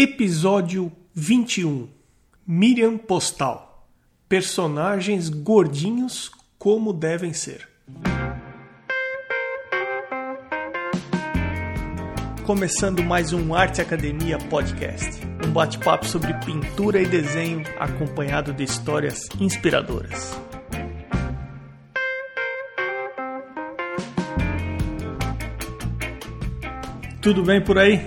Episódio 21 Miriam Postal Personagens gordinhos como devem ser. Começando mais um Arte Academia Podcast, um bate-papo sobre pintura e desenho acompanhado de histórias inspiradoras. Tudo bem por aí?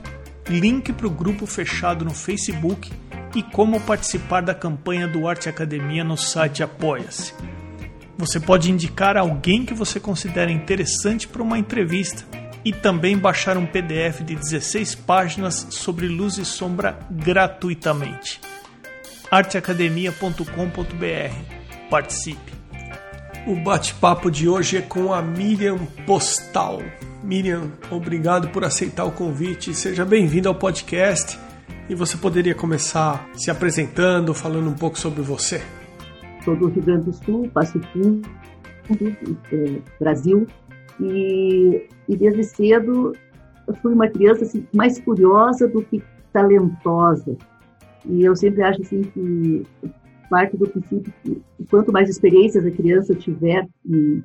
link para o grupo fechado no Facebook e como participar da campanha do Arte Academia no site Apoia-se. Você pode indicar alguém que você considera interessante para uma entrevista e também baixar um PDF de 16 páginas sobre luz e sombra gratuitamente. arteacademia.com.br. Participe! O bate-papo de hoje é com a Miriam Postal. Miriam, obrigado por aceitar o convite. Seja bem-vindo ao podcast. E você poderia começar se apresentando, falando um pouco sobre você? Sou do Rio Grande do Sul, Passo Fundo, é, Brasil. E, e, desde cedo eu fui uma criança assim, mais curiosa do que talentosa. E eu sempre acho assim que parte do princípio que quanto mais experiências a criança tiver em,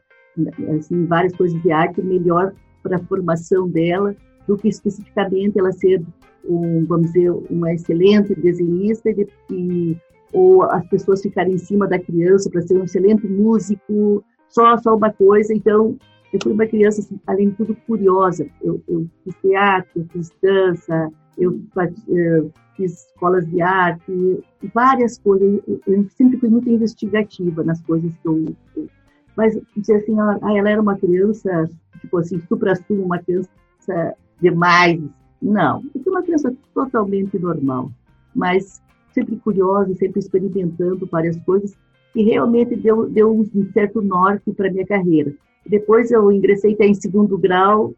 assim, em várias coisas de arte, melhor para a formação dela do que especificamente ela ser um, vamos dizer, uma excelente desenhista e, e ou as pessoas ficarem em cima da criança para ser um excelente músico, só só uma coisa. Então, eu fui uma criança, assim, além de tudo, curiosa. Eu, eu fiz teatro, eu fiz dança, eu, eu fiz escolas de arte, várias coisas. Eu, eu, sempre fui muito investigativa nas coisas que eu, eu mas dizer assim, ela, ah, ela era uma criança, tipo assim, supra-sumo, uma criança demais. Não, eu fui uma criança totalmente normal, mas sempre curiosa, sempre experimentando várias coisas, e realmente deu, deu um certo norte para minha carreira. Depois eu ingressei até em segundo grau,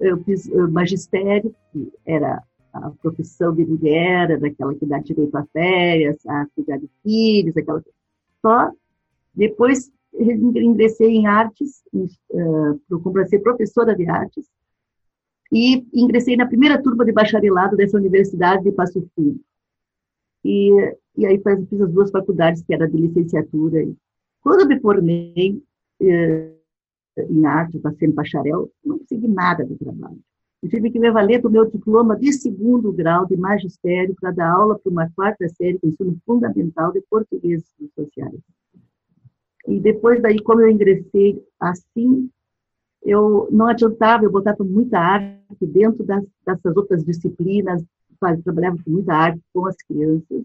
eu fiz eh, magistério, que era a profissão de mulher, daquela que dá direito a férias, a cuidar de filhos, aquela só depois ingressei em artes, uh, para ser professora de artes, e ingressei na primeira turma de bacharelado dessa universidade de Passo Fundo. E, e aí fiz as duas faculdades, que era de licenciatura. Quando me formei uh, em arte, para ser bacharel, não consegui nada do trabalho. Eu tive que me valer do meu diploma de segundo grau de magistério para dar aula para uma quarta série de ensino fundamental de português e sociais. E depois daí, como eu ingressei assim, eu não adiantava, eu botava muita arte dentro das, dessas outras disciplinas, trabalhava com muita arte com as crianças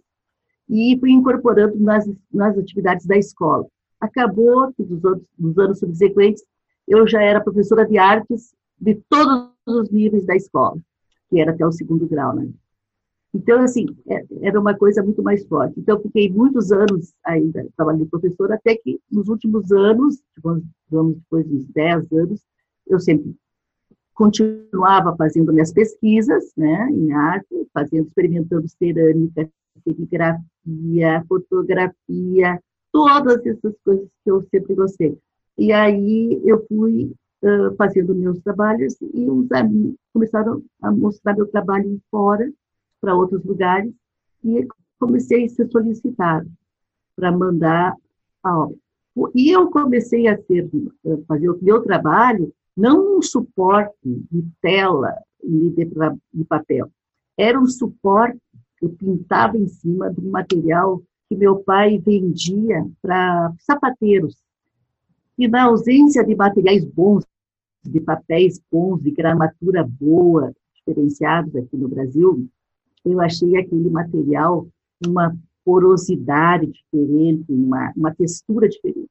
e fui incorporando nas, nas atividades da escola. Acabou que dos, outros, dos anos subsequentes eu já era professora de artes de todos os níveis da escola, que era até o segundo grau, né? Então, assim, é, era uma coisa muito mais forte. Então, fiquei muitos anos ainda trabalhando professora, até que nos últimos anos, vamos depois dos 10 anos, eu sempre continuava fazendo minhas pesquisas né, em arte, fazendo, experimentando cerâmica, serigrafia, fotografia, todas essas coisas que eu sempre gostei. E aí eu fui uh, fazendo meus trabalhos e os amigos começaram a mostrar meu trabalho fora, para outros lugares e comecei a ser solicitado para mandar a obra. E eu comecei a ser, a fazer o meu trabalho não um suporte de tela e de, de papel, era um suporte que eu pintava em cima de um material que meu pai vendia para sapateiros. E na ausência de materiais bons, de papéis bons, de gramatura boa, diferenciados aqui no Brasil, eu achei aquele material uma porosidade diferente, uma, uma textura diferente.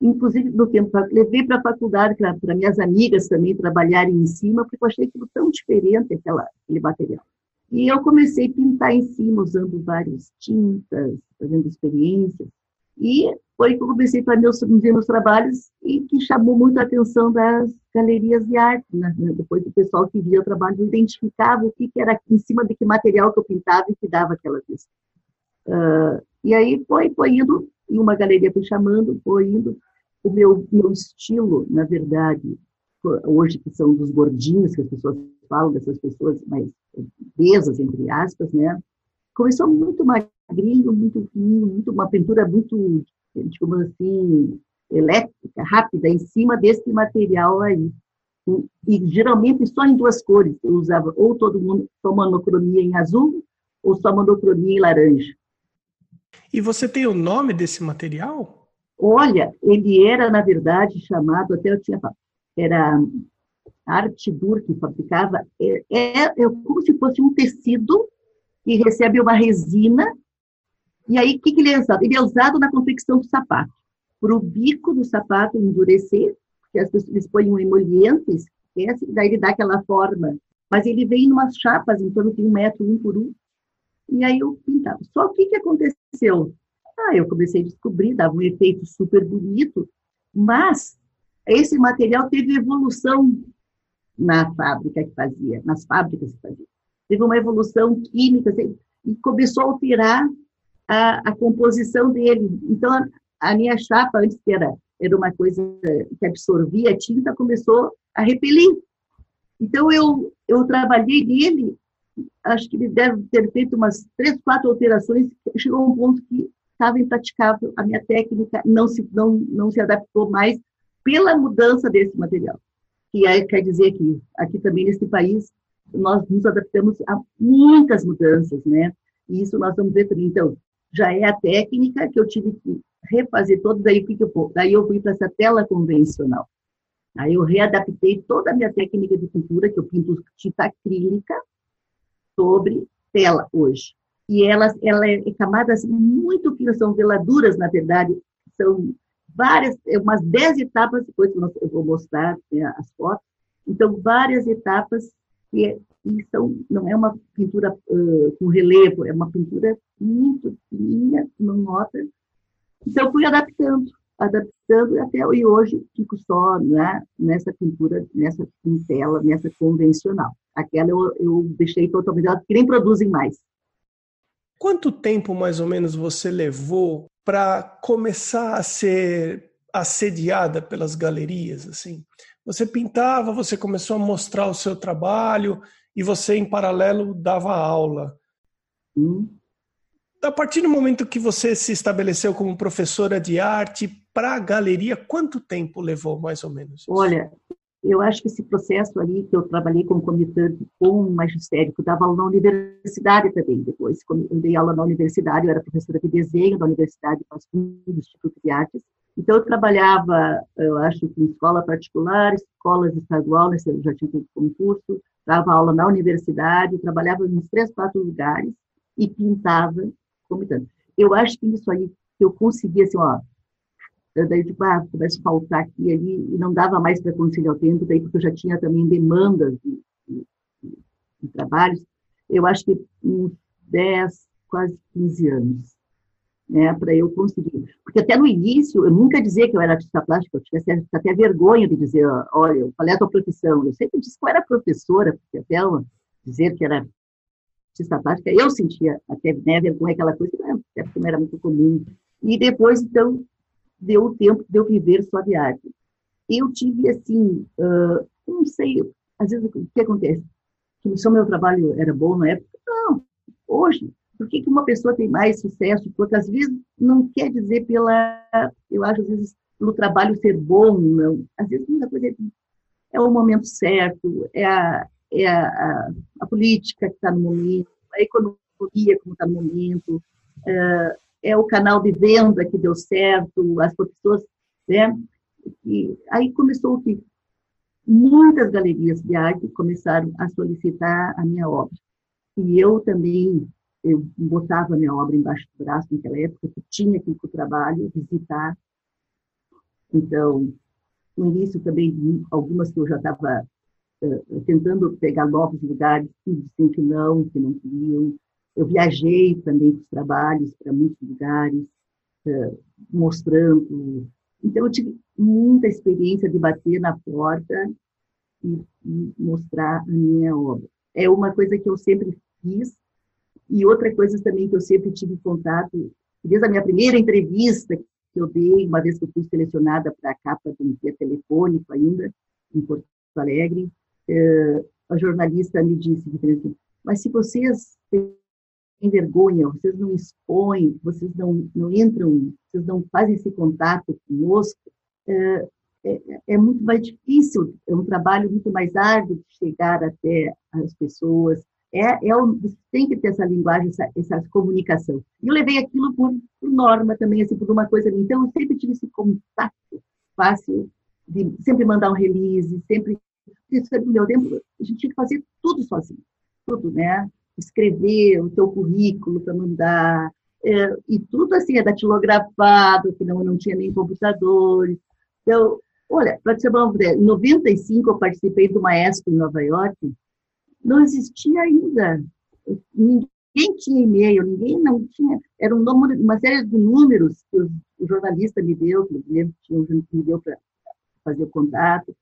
Inclusive, no tempo, levei para a faculdade, para minhas amigas também trabalharem em cima, porque eu achei aquilo tão diferente, aquela, aquele material. E eu comecei a pintar em cima, usando várias tintas, fazendo experiências. E foi que eu comecei a meus, meus trabalhos e que chamou muito a atenção das galerias de arte. Né? Depois o pessoal que via o trabalho identificava o que, que era em cima de que material que eu pintava e que dava aquela vista. Uh, e aí foi, foi indo, e uma galeria foi chamando, foi indo. O meu, meu estilo, na verdade, hoje que são dos gordinhos, que as pessoas falam dessas pessoas mais obesas, entre aspas, né? Começou muito magrinho, muito fino, muito, uma pintura muito, digamos assim, elétrica, rápida, em cima desse material aí. E geralmente só em duas cores. Eu usava ou todo mundo só monocromia em azul ou só monocromia em laranja. E você tem o nome desse material? Olha, ele era, na verdade, chamado, até eu tinha era Artidur que fabricava, é, é, é, como se fosse um tecido que recebe uma resina, e aí o que, que ele é usado? Ele é usado na confecção do sapato, para o bico do sapato endurecer, porque as pessoas põem um emoliente, esquece, daí ele dá aquela forma, mas ele vem em umas chapas, em torno de um metro, um por um, e aí eu pintava. Só o que, que aconteceu? Ah, eu comecei a descobrir, dava um efeito super bonito, mas esse material teve evolução na fábrica que fazia, nas fábricas que fazia. Teve uma evolução química assim, e começou a alterar a, a composição dele. Então, a, a, minha chapa, antes que era, era uma coisa que absorvia a tinta, começou a repelir. Então, eu, eu trabalhei nele, acho que ele deve ter feito umas três, quatro alterações, chegou um ponto que estava impraticável, a minha técnica não se, não, não se adaptou mais pela mudança desse material. Que é, quer dizer que aqui também nesse país nós nos adaptamos a muitas mudanças, né? E isso nós vamos ver também. Então, já é a técnica que eu tive que refazer todo, daí, que eu, daí eu fui para essa tela convencional. Aí eu readaptei toda a minha técnica de pintura, que eu pinto tinta acrílica, sobre tela hoje. E ela, ela é camadas muito finas, são veladuras, na verdade, são várias, é umas dez etapas, depois eu vou mostrar né, as fotos, então várias etapas que, que são, não é uma pintura uh, com relevo, é uma pintura muito fininha, não nota. Então fui adaptando, adaptando até e hoje fico só né, nessa pintura, nessa tela, nessa convencional. Aquela eu, eu deixei totalmente, que nem produzem mais. Quanto tempo mais ou menos você levou para começar a ser assediada pelas galerias, assim. Você pintava, você começou a mostrar o seu trabalho e você, em paralelo, dava aula. Hum. A partir do momento que você se estabeleceu como professora de arte para a galeria, quanto tempo levou, mais ou menos? Olha, eu acho que esse processo ali, que eu trabalhei como comitante com o magistério, que eu dava aula na universidade também, depois, eu dei aula na universidade, eu era professora de desenho da Universidade do Instituto de Artes, então eu trabalhava, eu acho que em escola particular, escolas estaduais, eu já tinha feito concurso, dava aula na universidade, trabalhava em três, quatro lugares e pintava comitante. Eu acho que isso aí, que eu conseguia, assim, ó, daí tipo, ah, começa a faltar aqui ali, e não dava mais para conciliar o tempo, daí porque eu já tinha também demandas de, de, de trabalhos, eu acho que uns 10, quase 15 anos, né, para eu conseguir. Porque até no início, eu nunca dizia que eu era artista plástica, eu tinha até vergonha de dizer, olha, qual é a tua profissão? Eu sempre disse que eu era professora, porque até eu dizer que era artista plástica, eu sentia até né, vergonha, aquela coisa, até porque não era muito comum. E depois, então, deu o tempo de eu viver de arte. Eu tive, assim, uh, não sei, às vezes o que acontece? Que só meu trabalho era bom na época? Não, hoje. Por que, que uma pessoa tem mais sucesso? Porque às vezes não quer dizer pela, eu acho, às vezes, pelo trabalho ser bom, não. Às vezes muita coisa é, é o momento certo, é a, é a, a, a política que está no momento, a economia como está no momento, uh, é o canal de venda que deu certo, as pessoas, né? E aí começou que muitas galerias de arte começaram a solicitar a minha obra. E eu também, eu botava minha obra embaixo do braço naquela época, que tinha que ir para o trabalho, visitar. Então, no início também, algumas que eu já estava uh, tentando pegar novos lugares, que diziam que não, que não queriam. Eu viajei também para os trabalhos, para muitos lugares, uh, mostrando. Então, eu tive muita experiência de bater na porta e, e mostrar a minha obra. É uma coisa que eu sempre fiz, e outra coisa também que eu sempre tive contato, desde a minha primeira entrevista que eu dei, uma vez que eu fui selecionada para a capa de um guia telefônico ainda, em Porto Alegre, eh, a jornalista me disse, mas se vocês têm vergonha, vocês não expõem, vocês não, não entram, vocês não fazem esse contato conosco, eh, é, é, muito mais difícil, é um trabalho muito mais árduo de chegar até as pessoas, é, é tem que ter essa linguagem, essa, essa comunicação. E eu levei aquilo por, por, norma também, assim, por uma coisa. Então, eu sempre tive esse contato fácil de sempre mandar um release, sempre. Isso meu tempo, a gente tinha que fazer tudo sozinho, tudo, né? Escrever o teu currículo para mandar, é, e tudo assim, é datilografado, que não, não tinha nem computadores. Então, olha, para te ideia, em 95 eu participei de uma Expo em Nova York, não existia ainda. Ninguém tinha e-mail, ninguém não tinha. Era um número, uma série de números que o, o jornalista me deu, que me deu para fazer o contato.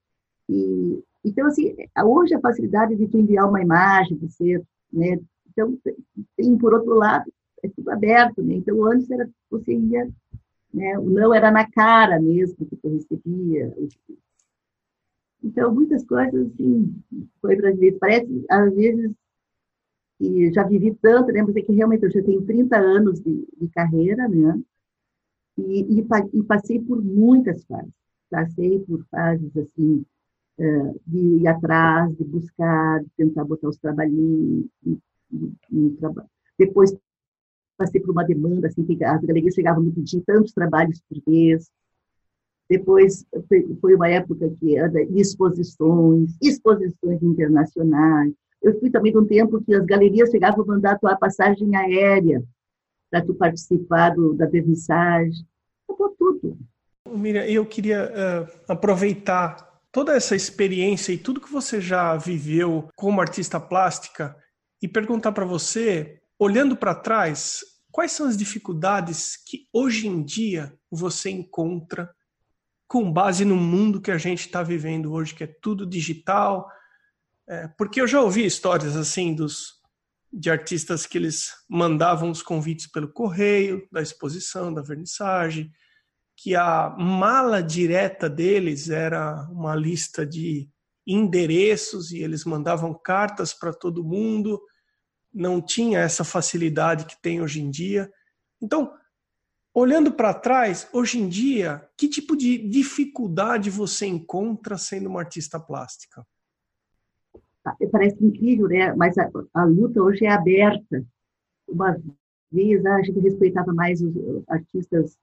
E, então, assim, hoje a facilidade de tu enviar uma imagem, você, né? Então, tem, por outro lado, é tudo aberto, né? Então, antes era, você ia, né? O não era na cara mesmo que tu recebia. Então, muitas coisas, assim, foi para ver. Parece, às vezes, que já vivi tanto, né? É que realmente eu já tenho 30 anos de, de carreira, né? E, e, e, passei por muitas fases. Passei por fases, assim, uh, de ir atrás, de buscar, de tentar botar os trabalhinhos. Depois passei por uma demanda, assim, que as galerias chegavam me pedir tantos trabalhos por vez. Depois foi uma época que de exposições, exposições internacionais. Eu fui também um tempo que as galerias chegavam a mandar tua passagem aérea para tu participar do, da vernissage. Acabou tudo. Miriam, eu queria uh, aproveitar toda essa experiência e tudo que você já viveu como artista plástica e perguntar para você, olhando para trás, quais são as dificuldades que hoje em dia você encontra com base no mundo que a gente está vivendo hoje, que é tudo digital. É, porque eu já ouvi histórias assim dos de artistas que eles mandavam os convites pelo correio da exposição, da vernissagem, que a mala direta deles era uma lista de endereços e eles mandavam cartas para todo mundo, não tinha essa facilidade que tem hoje em dia. Então, Olhando para trás, hoje em dia, que tipo de dificuldade você encontra sendo uma artista plástica? Ah, parece incrível, né? Mas a, a luta hoje é aberta. Uma vez ah, a gente respeitava mais os artistas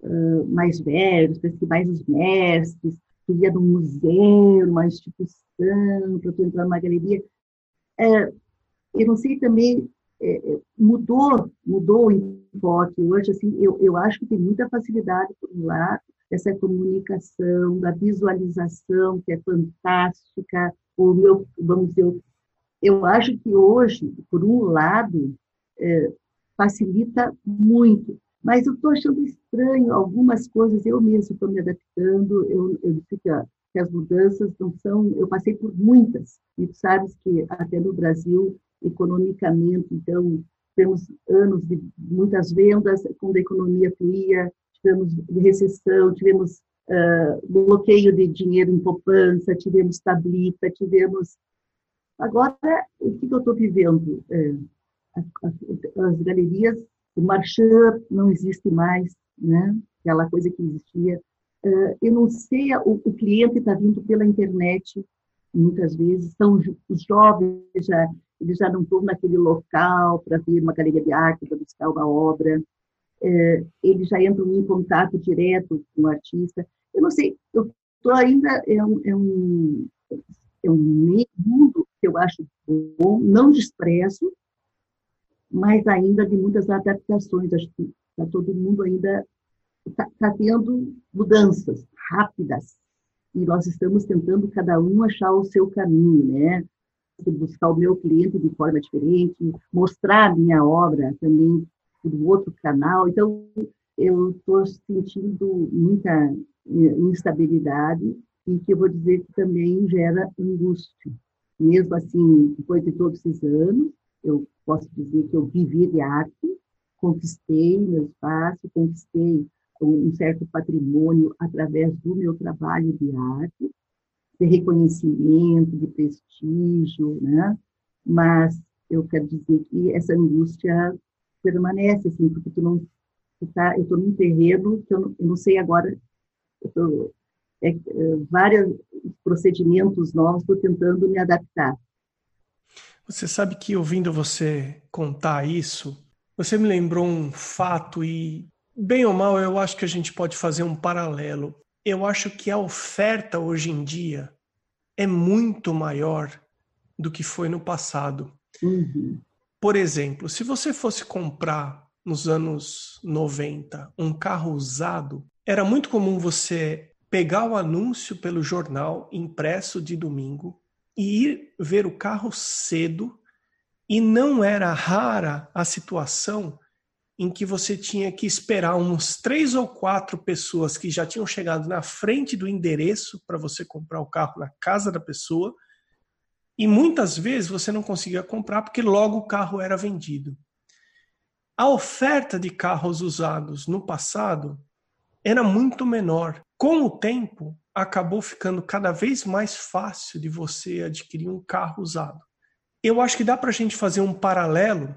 uh, mais velhos, mais os mestres, tu ia num museu, numa instituição, para tu entrar numa galeria. É, eu não sei também é, é, mudou, mudou enfoque. Hoje, assim, eu, eu acho que tem muita facilidade, por um lado, essa comunicação, da visualização, que é fantástica. O meu, vamos dizer, eu, acho que hoje, por um lado, é, facilita muito, mas eu estou achando estranho algumas coisas, eu mesmo estou me adaptando, eu, eu que as mudanças não são, eu passei por muitas, e tu sabes que até no Brasil economicamente, então temos anos de muitas vendas, quando a economia fluía, tivemos recessão, tivemos uh, bloqueio de dinheiro em poupança, tivemos tablita, tivemos... Agora, o que, eu estou vivendo? Uh, as, as, galerias, o marchand não existe mais, né? aquela coisa que existia. Uh, eu não sei, o, o cliente está vindo pela internet, muitas vezes, são os jovens já eles já não estão naquele local para ver uma galeria de arte, para buscar uma obra, é, eles já entram em contato direto com o artista. Eu não sei, eu estou ainda, é um, é um, é um mundo que eu acho bom, não desprezo, mas ainda de muitas adaptações. Acho que está todo mundo ainda está tá tendo mudanças rápidas, e nós estamos tentando cada um achar o seu caminho, né? Buscar o meu cliente de forma diferente, mostrar a minha obra também do outro canal. Então, eu estou sentindo muita eh, instabilidade e que eu vou dizer que também gera angústia. Mesmo assim, depois de todos esses anos, eu posso dizer que eu vivi de arte, conquistei meu espaço, conquistei um certo patrimônio através do meu trabalho de arte, de reconhecimento, de prestígio, né? Mas eu quero dizer que essa angústia permanece, assim, porque tu não, tu tá, eu estou num terreno que eu não, eu não sei agora, tô, é, é, vários procedimentos novos, estou tentando me adaptar. Você sabe que ouvindo você contar isso, você me lembrou um fato e Bem ou mal, eu acho que a gente pode fazer um paralelo. Eu acho que a oferta hoje em dia é muito maior do que foi no passado. Uhum. Por exemplo, se você fosse comprar nos anos 90 um carro usado, era muito comum você pegar o anúncio pelo jornal impresso de domingo e ir ver o carro cedo, e não era rara a situação em que você tinha que esperar uns três ou quatro pessoas que já tinham chegado na frente do endereço para você comprar o carro na casa da pessoa. E muitas vezes você não conseguia comprar porque logo o carro era vendido. A oferta de carros usados no passado era muito menor. Com o tempo, acabou ficando cada vez mais fácil de você adquirir um carro usado. Eu acho que dá para a gente fazer um paralelo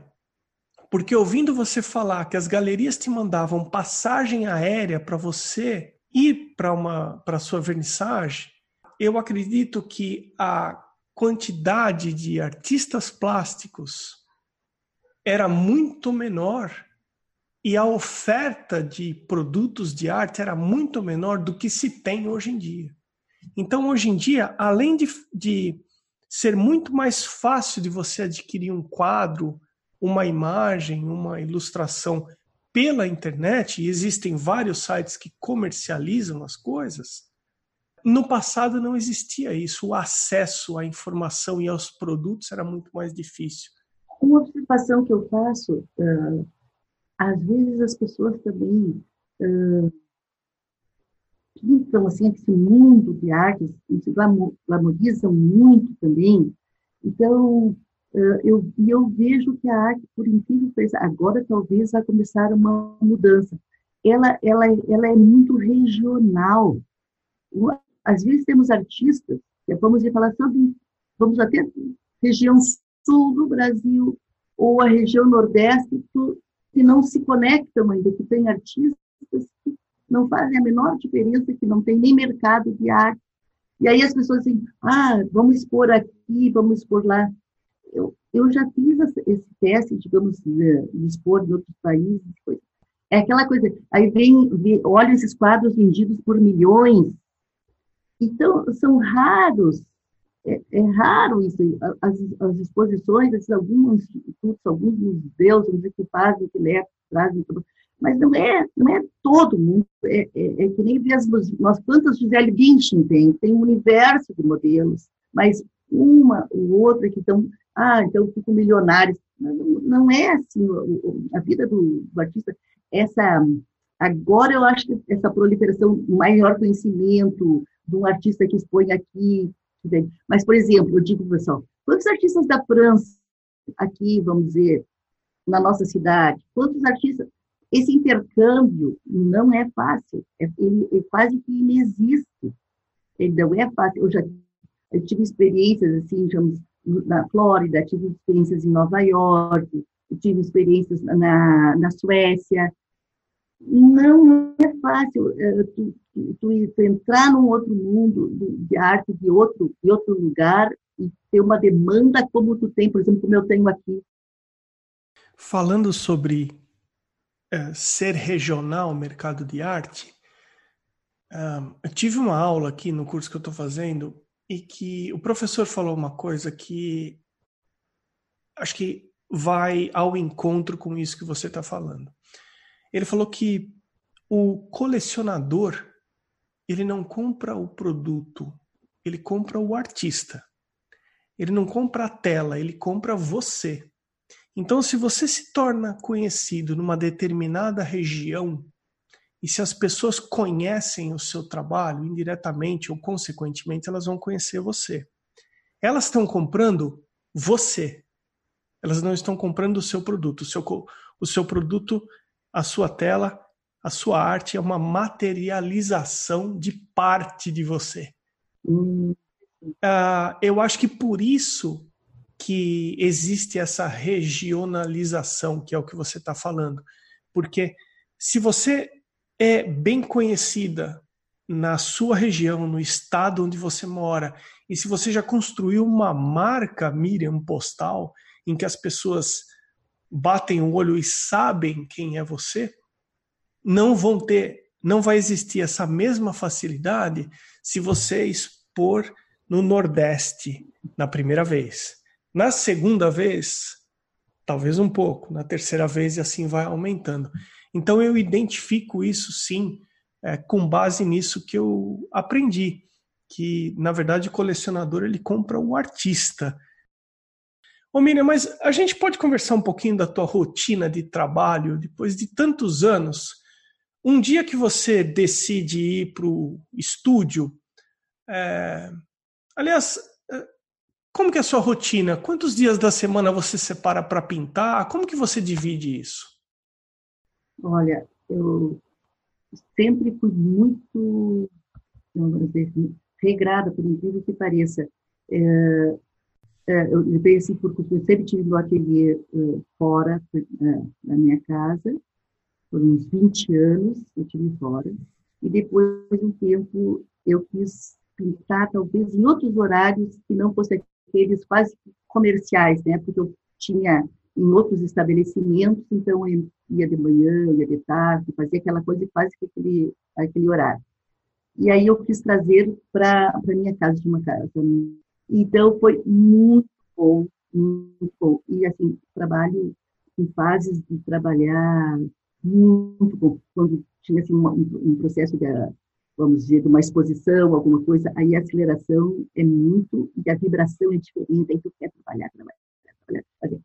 porque ouvindo você falar que as galerias te mandavam passagem aérea para você ir para uma para sua vernissagem, eu acredito que a quantidade de artistas plásticos era muito menor e a oferta de produtos de arte era muito menor do que se tem hoje em dia. Então, hoje em dia, além de, de ser muito mais fácil de você adquirir um quadro, uma imagem, uma ilustração pela internet, e existem vários sites que comercializam as coisas, no passado não existia isso. O acesso à informação e aos produtos era muito mais difícil. Uma observação que eu faço, uh, às vezes as pessoas também uh, pintam assim, esse mundo de artes, se glamorizam muito também. Então, Eu, e eu vejo que a arte, por incrível que agora talvez vai começar uma mudança. Ela, ela, ela é muito regional. Às vezes temos artistas, vamos falar sobre, vamos até região sul do Brasil ou a região nordeste, que não se conectam ainda, que tem artistas que não fazem a menor diferença, que não tem nem mercado de arte. E aí as pessoas dizem, ah, vamos expor aqui, vamos expor lá eu, eu já fiz esse teste, digamos, de, expor em outros países. É aquela coisa, aí vem, vem, olha esses quadros vendidos por milhões. Então, são raros, é, é raro isso. As, as exposições, assim, alguns institutos, alguns museus, dizer, que fazem, que levam, trazem, mas não é, não é todo mundo. É, é, é que nem as, nós quantas Gisele Bündchen tem, tem um universo de modelos, mas uma ou outra que estão ah, então fico milionário. Não, é assim a vida do, do, artista. Essa agora eu acho que essa proliferação, maior conhecimento de um artista que expõe aqui, mas por exemplo, eu digo pessoal, quantos artistas da França aqui, vamos dizer, na nossa cidade, quantos artistas esse intercâmbio não é fácil, é, ele é quase que inexiste. Ele não é fácil. Eu já eu tive experiências assim, digamos, na Flórida, tive experiências em Nova York, tive experiências na, na Suécia. Não é fácil uh, tu, tu, tu, entrar num outro mundo de arte, de outro, de outro lugar, e ter uma demanda como tu tem, por exemplo, como eu tenho aqui. Falando sobre uh, ser regional o mercado de arte, uh, eu tive uma aula aqui no curso que eu estou fazendo e que o professor falou uma coisa que acho que vai ao encontro com isso que você está falando. Ele falou que o colecionador ele não compra o produto, ele compra o artista. Ele não compra a tela, ele compra você. Então, se você se torna conhecido numa determinada região, e se as pessoas conhecem o seu trabalho, indiretamente ou consequentemente, elas vão conhecer você. Elas estão comprando você. Elas não estão comprando o seu produto. O seu, o seu produto, a sua tela, a sua arte é uma materialização de parte de você. Uh, eu acho que por isso que existe essa regionalização, que é o que você está falando. Porque se você é bem conhecida na sua região, no estado onde você mora, e se você já construiu uma marca Miriam postal em que as pessoas batem o olho e sabem quem é você, não vão ter, não vai existir essa mesma facilidade se você expor no Nordeste na primeira vez. Na segunda vez, talvez um pouco, na terceira vez e assim vai aumentando. Então eu identifico isso sim, é, com base nisso que eu aprendi, que na verdade o colecionador ele compra o artista. Ô Miriam, mas a gente pode conversar um pouquinho da tua rotina de trabalho depois de tantos anos? Um dia que você decide ir para o estúdio, é... aliás, é, como que é a sua rotina? Quantos dias da semana você separa para pintar? Como que você divide isso? Olha, eu sempre fui muito, dizer, regrada, por incrível que pareça. É, é, eu levei assim, porque eu sempre tive no ateliê uh, fora uh, da minha casa, por uns 20 anos eu tive fora, e depois de um tempo eu quis pintar, talvez em outros horários que não fossem aqueles quase comerciais, né? Porque eu tinha em outros estabelecimentos, então eu ia de manhã, ia de tarde, fazia aquela coisa quase que aquele, aquele horário. E aí eu quis trazer para a minha casa, de uma casa. Então foi muito bom, muito bom. E assim, trabalho em fases de trabalhar muito bom. Quando tinha assim, um, um processo de, vamos dizer, de uma exposição, alguma coisa, aí a aceleração é muito, e a vibração é diferente, aí tu quer trabalhar, trabalhar, trabalhar.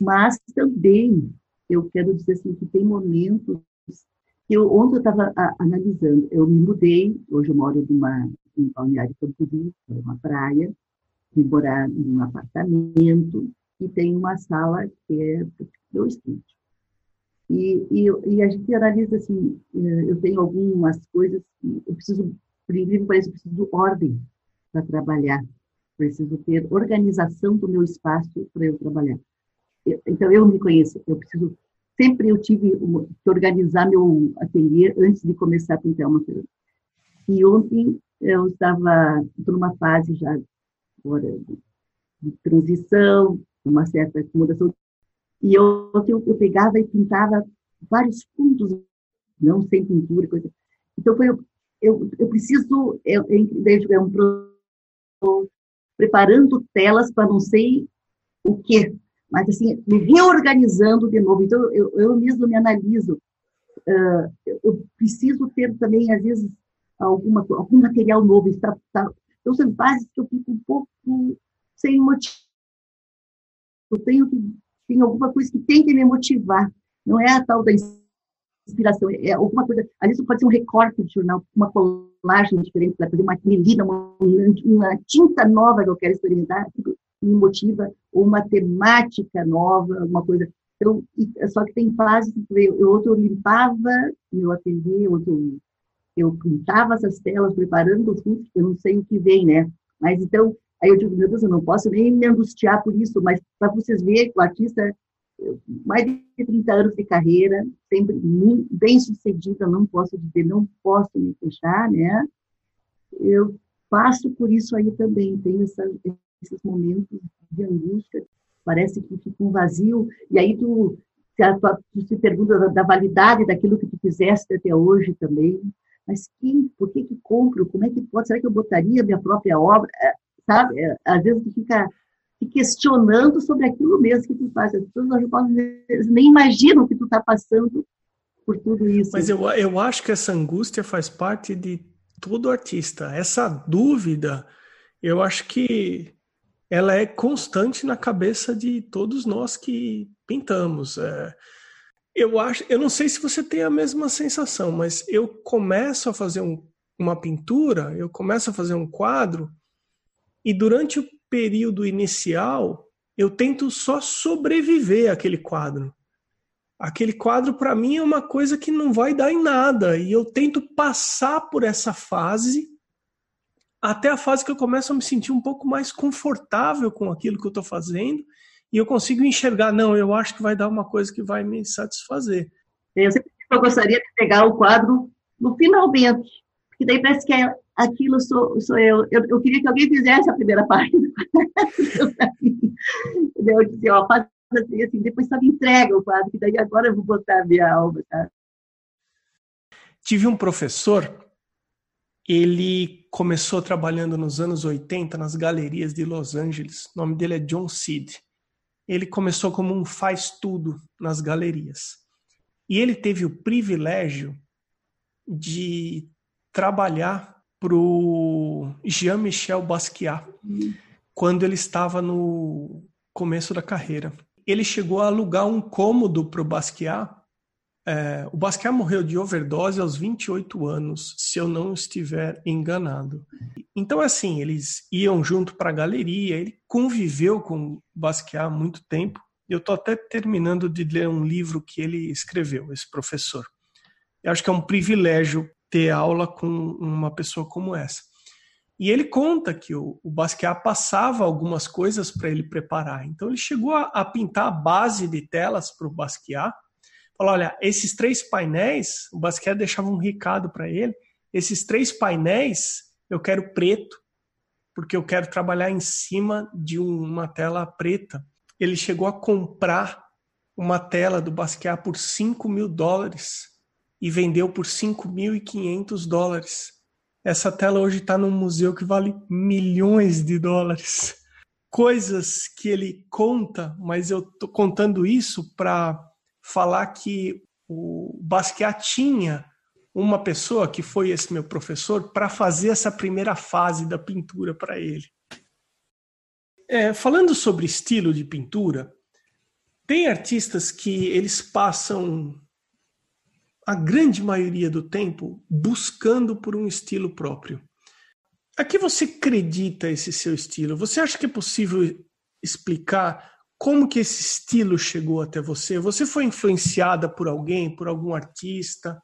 Mas também, eu quero dizer assim, que tem momentos eu, ontem eu estava analisando, eu me mudei, hoje eu moro numa, em Balneário Camboriú, é uma praia, fui morar num apartamento e tem uma sala que é meu estúdio. E, e, e, a gente analisa assim, eh, eu tenho algumas coisas que eu preciso, por incrível que pareça, eu preciso de ordem para trabalhar. Preciso ter organização do meu espaço para eu trabalhar então eu me conheço, eu preciso sempre eu tive que organizar meu ateliê antes de começar a pintar uma cerâmica. E ontem eu estava numa fase já agora de, de transição, uma certa acomodação, e eu, eu, eu pegava e pintava vários pontos, não sem pintura, coisa. Então foi eu, eu, eu preciso eu, eu, é um preparando telas para não sei o que mas assim, me reorganizando de novo. Então, eu, eu mesmo me analiso. Uh, eu preciso ter também, às vezes, alguma, algum material novo. Está, está, então, são fases que eu fico um pouco sem motivo. Eu tenho que tem alguma coisa que tem que me motivar. Não é a tal da inspiração, é alguma coisa. Às vezes pode ser um recorte de jornal, uma colagem diferente para fazer uma melina, uma, uma tinta nova que eu quero experimentar me motiva, uma temática nova, alguma coisa. Então, só que tem fases, eu, outro eu limpava meu ateliê, outro eu pintava essas telas, preparando os frutos, eu não sei o que vem, né? Mas então, aí eu digo, meu Deus, eu não posso nem me angustiar por isso, mas para vocês verem que o artista, mais de 30 anos de carreira, sempre bem sucedida, não posso dizer, não posso me fechar, né? Eu passo por isso aí também, tenho essa, esses momentos de angústia, parece que fica um vazio, e aí tu, tu se pergunta da, da, validade daquilo que tu fizeste até hoje também, mas quem, por que que compro, como é que pode, será que eu botaria minha própria obra, é, sabe, é, às vezes tu fica se questionando sobre aquilo mesmo que tu faz, as pessoas nem imaginam que tu está passando por tudo isso. Mas eu, eu acho que essa angústia faz parte de todo artista. Essa dúvida, eu acho que ela é constante na cabeça de todos nós que pintamos. É, eu acho, eu não sei se você tem a mesma sensação, mas eu começo a fazer um, uma pintura, eu começo a fazer um quadro e durante o período inicial eu tento só sobreviver àquele quadro. Aquele quadro para mim é uma coisa que não vai dar em nada e eu tento passar por essa fase até a fase que eu começo a me sentir um pouco mais confortável com aquilo que eu estou fazendo e eu consigo enxergar, não, eu acho que vai dar uma coisa que vai me satisfazer. Eu sempre eu gostaria de pegar o quadro no finalmente, porque daí parece que é, aquilo sou, sou eu. eu. eu. queria que alguém fizesse a primeira página. eu disse, ó, faz assim, assim, depois só me entrega o quadro, que daí agora eu vou botar a minha alma, tá? Tive um professor, ele começou trabalhando nos anos 80 nas galerias de Los Angeles. O nome dele é John Seed ele começou como um faz-tudo nas galerias. E ele teve o privilégio de trabalhar para o Jean-Michel Basquiat quando ele estava no começo da carreira. Ele chegou a alugar um cômodo para o Basquiat é, o Basquiat morreu de overdose aos 28 anos, se eu não estiver enganado. Então, assim, eles iam junto para a galeria, ele conviveu com o Basquiat há muito tempo. Eu estou até terminando de ler um livro que ele escreveu, esse professor. Eu acho que é um privilégio ter aula com uma pessoa como essa. E ele conta que o, o Basquiat passava algumas coisas para ele preparar. Então, ele chegou a, a pintar a base de telas para o Basquiat, Falou, olha, esses três painéis, o Basquiat deixava um recado para ele, esses três painéis eu quero preto, porque eu quero trabalhar em cima de uma tela preta. Ele chegou a comprar uma tela do Basquiat por 5 mil dólares e vendeu por 5.500 dólares. Essa tela hoje está num museu que vale milhões de dólares. Coisas que ele conta, mas eu estou contando isso para falar que o Basquiat tinha uma pessoa que foi esse meu professor para fazer essa primeira fase da pintura para ele. É, falando sobre estilo de pintura, tem artistas que eles passam a grande maioria do tempo buscando por um estilo próprio. A que você acredita esse seu estilo? Você acha que é possível explicar como que esse estilo chegou até você? Você foi influenciada por alguém, por algum artista?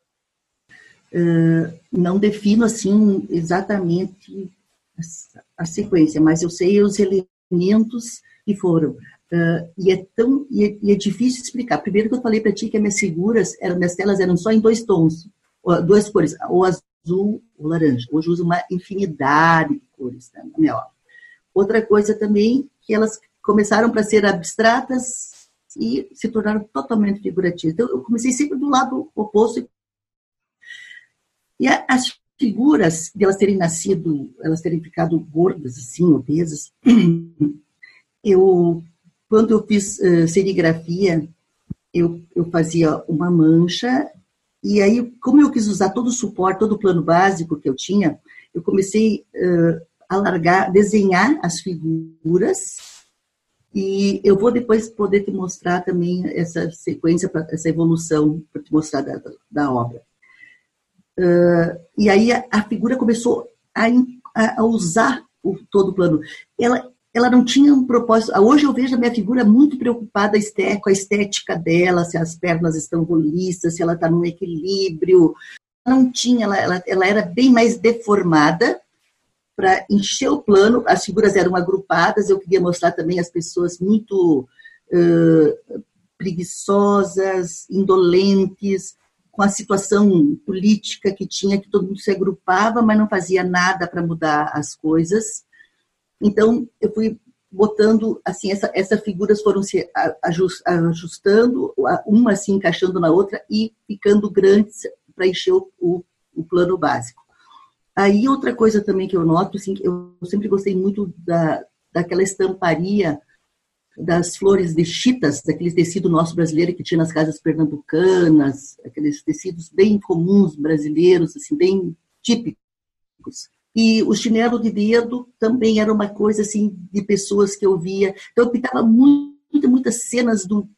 Uh, não defino assim exatamente a, a, sequência, mas eu sei os elementos que foram. Uh, e é tão e é, e é, difícil explicar. Primeiro que eu falei para ti que as minhas figuras, eram, minhas telas eram só em dois tons, duas cores, ou azul ou laranja. Hoje uso uma infinidade de cores né, na minha obra. Outra coisa também que elas começaram para ser abstratas e se tornaram totalmente figurativas. Então, eu comecei sempre do lado oposto. E as figuras, de elas terem nascido, elas terem ficado gordas, assim, obesas, eu, quando eu fiz uh, serigrafia, eu, eu fazia uma mancha, e aí, como eu quis usar todo o suporte, todo o plano básico que eu tinha, eu comecei uh, a largar, desenhar as figuras e eu vou depois poder te mostrar também essa sequência, essa evolução, para te mostrar da, da obra. Uh, e aí a, a, figura começou a, a usar o, todo o plano. Ela, ela não tinha um propósito. Hoje eu vejo a minha figura muito preocupada com a estética dela, se as pernas estão roliças, se ela está num equilíbrio. Não tinha, ela, ela, ela era bem mais deformada, para encher o plano. As figuras eram agrupadas, eu queria mostrar também as pessoas muito uh, preguiçosas, indolentes, com a situação política que tinha, que todo mundo se agrupava, mas não fazia nada para mudar as coisas. Então, eu fui botando, assim, essa, essas figuras foram se ajustando, uma se encaixando na outra e ficando grandes para encher o, o, o plano básico. Aí outra coisa também que eu noto, assim, eu sempre gostei muito da, daquela estamparia das flores de chitas, daqueles tecido nosso brasileiro que tinha nas casas pernambucanas, aqueles tecidos bem comuns brasileiros, assim, bem típicos. E o chinelo de dedo também era uma coisa assim de pessoas que eu via. Então eu pintava muito, muitas cenas do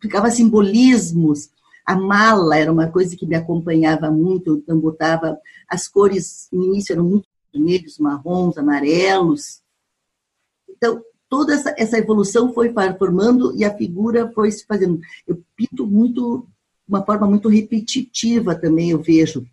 ficava simbolismos. A mala era uma coisa que me acompanhava muito, então botava as cores no início eram muito vermelhos, marrons, amarelos. Então, toda essa, essa evolução foi formando e a figura foi se fazendo. Eu pinto muito, uma forma muito repetitiva também, eu vejo.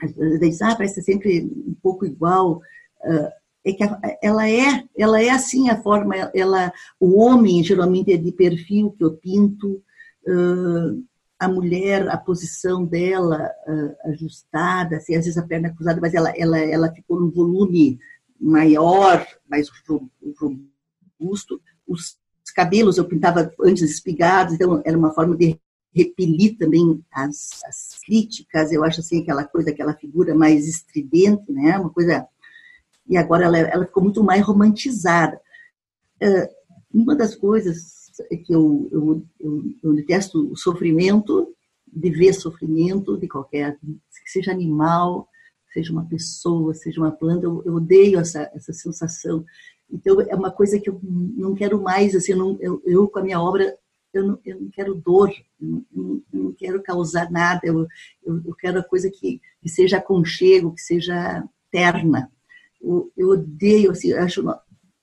Às ah, parece sempre um pouco igual. Uh, é que ela é, ela é assim a forma, ela, o homem geralmente é de perfil que eu pinto, uh, a mulher, a posição dela uh, ajustada, assim, às vezes a perna cruzada, mas ela, ela, ela ficou num volume maior, mais robusto. Os cabelos eu pintava antes espigados, então era uma forma de repelir também as, as críticas. Eu acho assim aquela coisa, aquela figura mais estridente, né? Uma coisa e agora ela, ela ficou muito mais romantizada. Uh, uma das coisas que eu, eu, eu, eu, detesto o sofrimento, de ver sofrimento de qualquer, que seja animal, seja uma pessoa, seja uma planta, eu, eu odeio essa, essa sensação. Então, é uma coisa que eu não quero mais, assim, não, eu, eu com a minha obra, eu não, eu não quero dor, eu não, eu não quero causar nada, eu, eu, quero a coisa que, que seja aconchego, que seja terna eu, odeio, assim, acho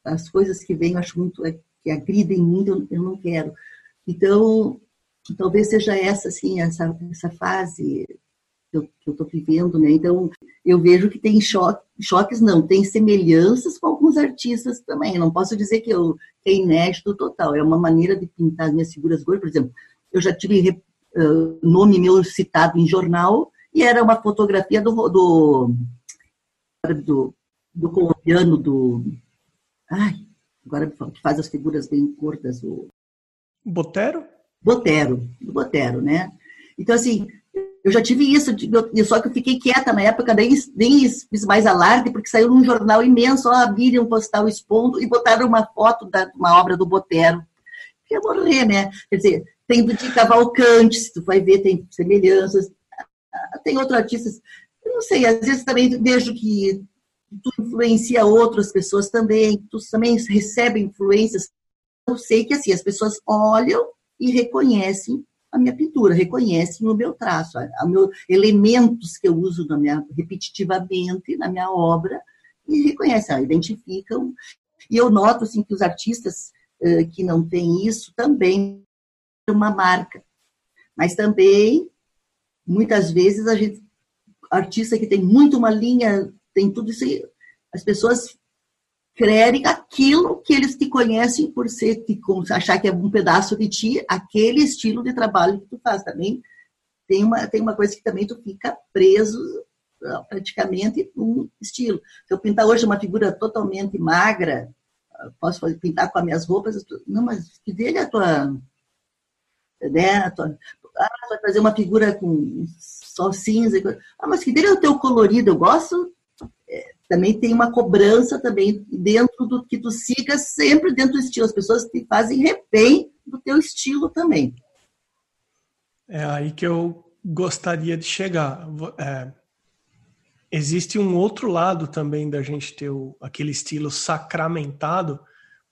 as coisas que vêm, eu acho muito, é, que agridem muito, eu, não quero. Então, talvez seja essa, assim, essa, essa fase que eu estou vivendo, né? Então, eu vejo que tem choque, choques, não, tem semelhanças com alguns artistas também. Não posso dizer que, eu, é inédito total, é uma maneira de pintar as minhas figuras gordas. Por exemplo, eu já tive uh, nome meu citado em jornal e era uma fotografia do, do, do do colombiano, do. Ai, agora que faz as figuras bem curtas, o. Botero? Botero, do Botero, né? Então, assim, eu já tive isso, só que eu fiquei quieta na época, nem, nem fiz mais alarde, porque saiu num jornal imenso, ó, a Miriam postar o expondo e botaram uma foto de uma obra do Botero. Ia morrer, né? Quer dizer, tem do de Cavalcante, se tu vai ver, tem semelhanças. Tem outros artistas, eu não sei, às vezes também vejo que tu influencia outras pessoas também, tu também recebe influências. Eu sei que assim, as pessoas olham e reconhecem a minha pintura, reconhecem o meu traço, a, meu elementos que eu uso na minha repetitivamente na minha obra e reconhecem, identificam. E eu noto assim que os artistas uh, que não têm isso também uma marca, mas também muitas vezes a gente artista que tem muito uma linha tem tudo isso. As pessoas querem aquilo que eles te conhecem por ser, como achar que é um pedaço de ti, aquele estilo de trabalho que tu faz também. Tem uma, tem uma coisa que também tu fica preso ah, praticamente um estilo. Se eu pintar hoje uma figura totalmente magra, ah, posso pintar com as minhas roupas, não, mas que dele é a tua, né, a tua, ah, vai fazer uma figura com só cinza, ah, mas que dele é o teu colorido, eu gosto também tem uma cobrança também dentro do que tu siga sempre dentro do estilo. As pessoas te fazem refém do teu estilo também. É aí que eu gostaria de chegar. É, existe um outro lado também da gente ter o, aquele estilo sacramentado,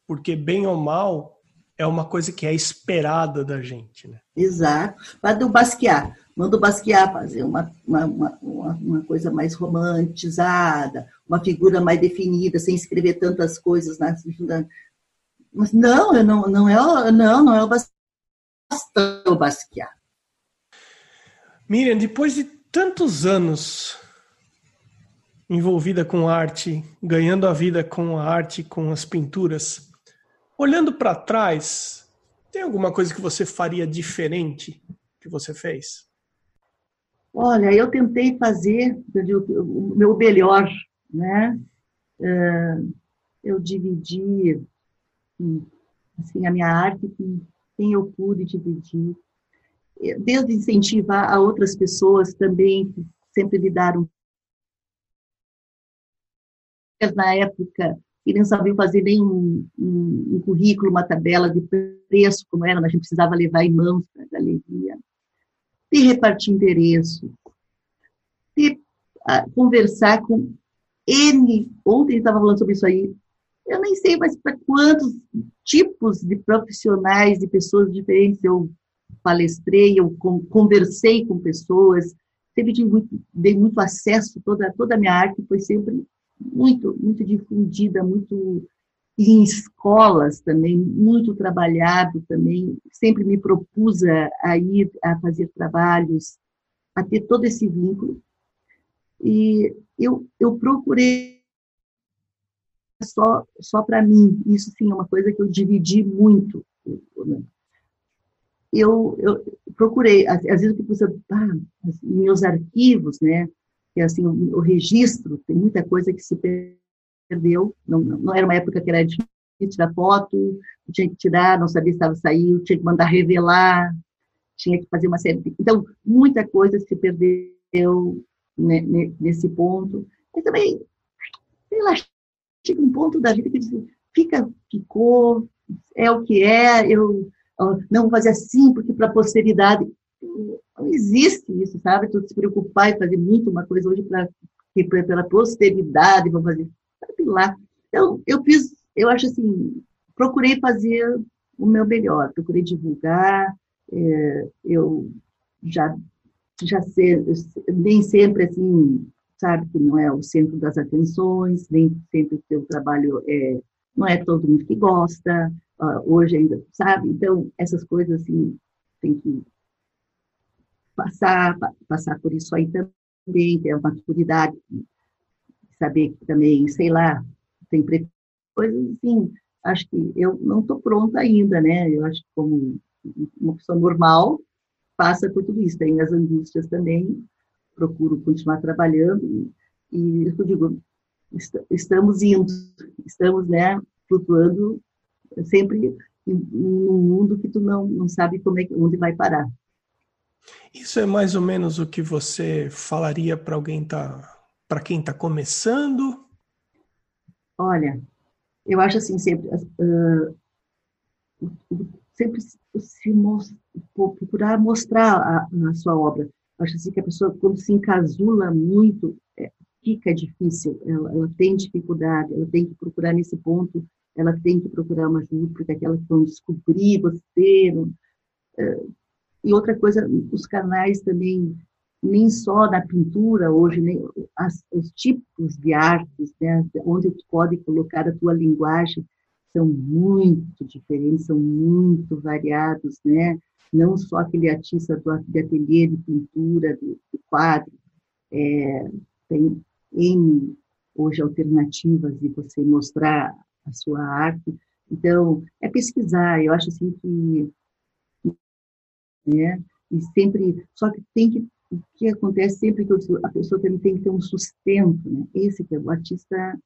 porque bem ou mal é uma coisa que é esperada da gente, né? Exato. Vai do Basquiat. Manda o Basquiat fazer uma, uma, uma, uma, coisa mais romantizada, uma figura mais definida, sem escrever tantas coisas na. Mas não, não, não é, não, não é o Basquiat. O Basquiat. Miriam, depois de tantos anos envolvida com arte, ganhando a vida com a arte, com as pinturas, olhando para trás, tem alguma coisa que você faria diferente que você fez? Olha, eu tentei fazer o meu melhor, né? É, eu dividi assim, a minha arte com quem eu pude dividir. Desde incentivar a outras pessoas também, que sempre me deram. Na época, que nem sabiam fazer nem um, um, currículo, uma tabela de preço, como era, a gente precisava levar em mãos para a galeria de repartir endereço, de a conversar com N. Ontem estava falando sobre isso aí. Eu nem sei mais para quantos tipos de profissionais, de pessoas diferentes eu palestrei, eu conversei com pessoas, sempre tive muito, dei muito acesso, toda, toda a minha arte foi sempre muito, muito difundida, muito em escolas também, muito trabalhado também, sempre me propus a, ir a fazer trabalhos, a ter todo esse vínculo. E eu, eu procurei só, só para mim, isso sim é uma coisa que eu dividi muito. Eu, eu procurei, às, às vezes eu fico ah, meus arquivos, né, que assim, o, o, registro, tem muita coisa que se perdeu, não, não era uma época que era difícil tirar foto, tinha que tirar, não sabia se estava saindo, tinha que mandar revelar, tinha que fazer uma série de... Então, muita coisa se perdeu né, nesse ponto. Mas também, sei chega um ponto da vida que diz, fica, ficou, é o que é, eu não vou fazer assim, porque para a posteridade. Não existe isso, sabe? Tu se preocupar e fazer muito uma coisa hoje para pela posteridade, vou fazer. Sabe lá. Então, eu fiz, eu acho assim, procurei fazer o meu melhor, procurei divulgar, é, eu já, já sei, nem sempre assim, sabe, que não é o centro das atenções, nem sempre o seu trabalho é, não é todo mundo que gosta, uh, hoje ainda, sabe? Então, essas coisas assim, tem que passar, passar por isso aí também, ter a maturidade, saber que também, sei lá, tem coisas assim, acho que eu não estou pronta ainda, né? Eu acho que como uma pessoa normal passa por tudo isso, tem as angústias também, procuro continuar trabalhando e, e eu digo, estamos indo, estamos, né, flutuando sempre num mundo que tu não, não sabe como é, onde vai parar. Isso é mais ou menos o que você falaria para alguém tá para quem está começando? Olha, eu acho assim sempre uh, sempre se most, procurar mostrar a, sua obra. Acho assim que a pessoa quando se encasula muito é, fica difícil. Ela, ela tem dificuldade. Ela tem que procurar nesse ponto ela tem que procurar uma ajuda, porque aquelas que vão descobrir você. É, e outra coisa, os canais também, nem só na pintura hoje, nem as, os tipos de artes, né, onde tu pode colocar a tua linguagem, são muito diferentes, são muito variados, né? Não só aquele artista do ateliê de pintura, do, do quadro, é, tem N hoje alternativas de você mostrar a sua arte. Então, é pesquisar, eu acho assim que. Né, e sempre. Só que tem que. O que acontece sempre que a pessoa também tem que ter um sustento, né? Esse que é o artista,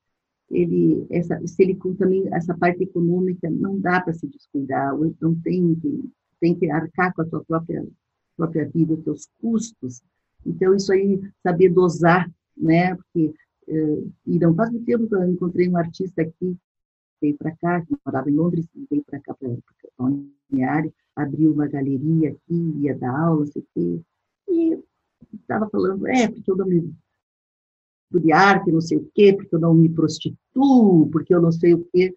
ele, essa, se ele também essa parte econômica não dá para se descuidar, ou então tem que tem que arcar com a tua própria própria vida, teus custos. Então isso aí saber dosar, né? Porque eh, e não faz muito tempo que eu encontrei um artista aqui veio para cá, que morava em Londres, veio para cá, para a Uniário, abriu uma galeria aqui, ia dar aula, sei o quê. E estava falando, é, porque eu não me de arte, não sei o quê, porque eu não me prostituo, porque eu não sei o quê.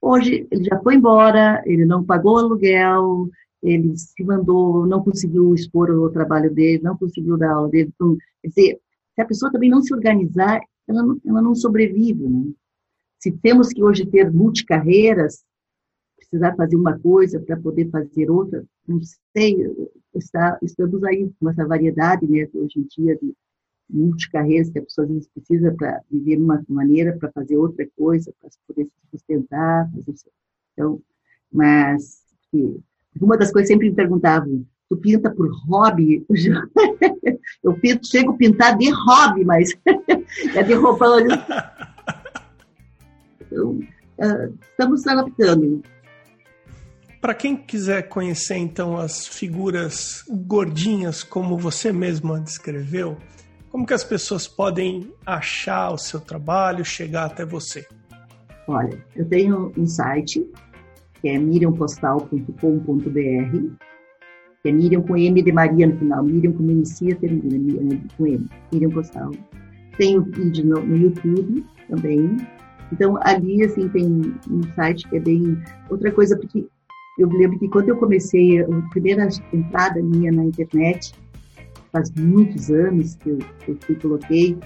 Hoje ele já foi embora, ele não pagou aluguel, ele se mandou, não conseguiu expor o trabalho dele, não conseguiu dar aula dele. Então, quer dizer, se a pessoa também não se organizar, ela não, ela não sobrevive. Né? Se temos que hoje ter multicarreiras, precisar fazer uma coisa para poder fazer outra, não sei, está, estamos aí com essa variedade, né, hoje em dia, de multicarreiras que a pessoa às vezes precisa para viver de uma maneira, para fazer outra coisa, para poder se sustentar. Fazer... Então, mas uma das coisas sempre me perguntavam, tu pinta por hobby? Eu pinto, chego a pintar de hobby, mas é de roupa. Então, uh, estamos adaptando. Para quem quiser conhecer então as figuras gordinhas como você mesma descreveu, como que as pessoas podem achar o seu trabalho, chegar até você? Olha, eu tenho um site que é miriampostal.com.br que é Miriam com M de Maria no final, Miriam com Menicia termina, com M, Miriam Postal. Tem o vídeo no, no YouTube também. Então, ali, assim, tem um site que é bem... Outra coisa, porque eu lembro que quando eu comecei, a primeira entrada minha na internet, faz muitos anos que eu, eu coloquei,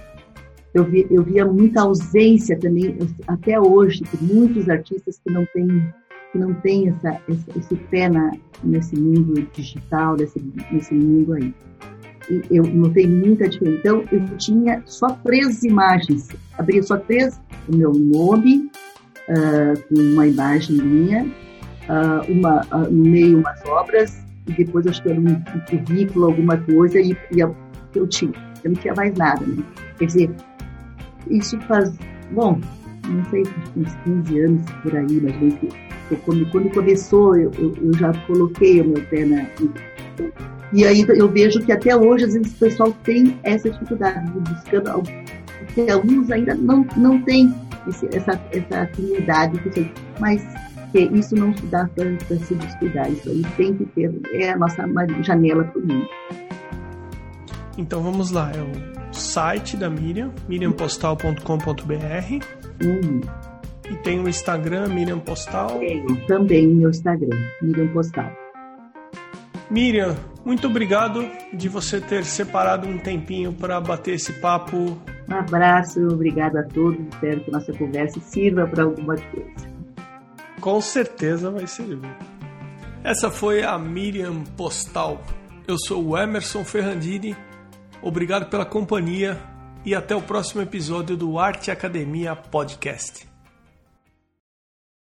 eu, vi, eu via muita ausência também, até hoje, de muitos artistas que não têm que não tem essa, esse, esse pé na, nesse mundo digital, nesse, nesse mundo aí. E eu notei muita diferença. Então, eu tinha só três imagens. Abria só três, o meu nome, uh, com uma imagem minha, uh, uma, uh, no meio umas obras, e depois acho que era um, um currículo, alguma coisa, e, e eu tinha. Eu não tinha mais nada, né? Quer dizer, isso faz, bom, não sei, uns 15 anos por aí, mas que quando, quando começou, eu, eu, eu, já coloquei o meu pé na. E aí eu vejo que até hoje, às vezes, o pessoal tem essa dificuldade de buscando. Porque alguns ainda não, não têm esse, essa, essa afinidade, mas que isso não dá para se descuidar. Isso aí tem que ter, é a nossa janela para o mundo. Então vamos lá, é o site da Miriam, miriampostal.com.br. Hum. E tem o Instagram, Miriam Postal? Tenho também o meu Instagram, Miriam Postal. Miriam, muito obrigado de você ter separado um tempinho para bater esse papo. Um abraço, obrigado a todos. Espero que nossa conversa sirva para alguma coisa. Com certeza vai servir. Essa foi a Miriam Postal. Eu sou o Emerson Ferrandini. Obrigado pela companhia e até o próximo episódio do Arte Academia Podcast.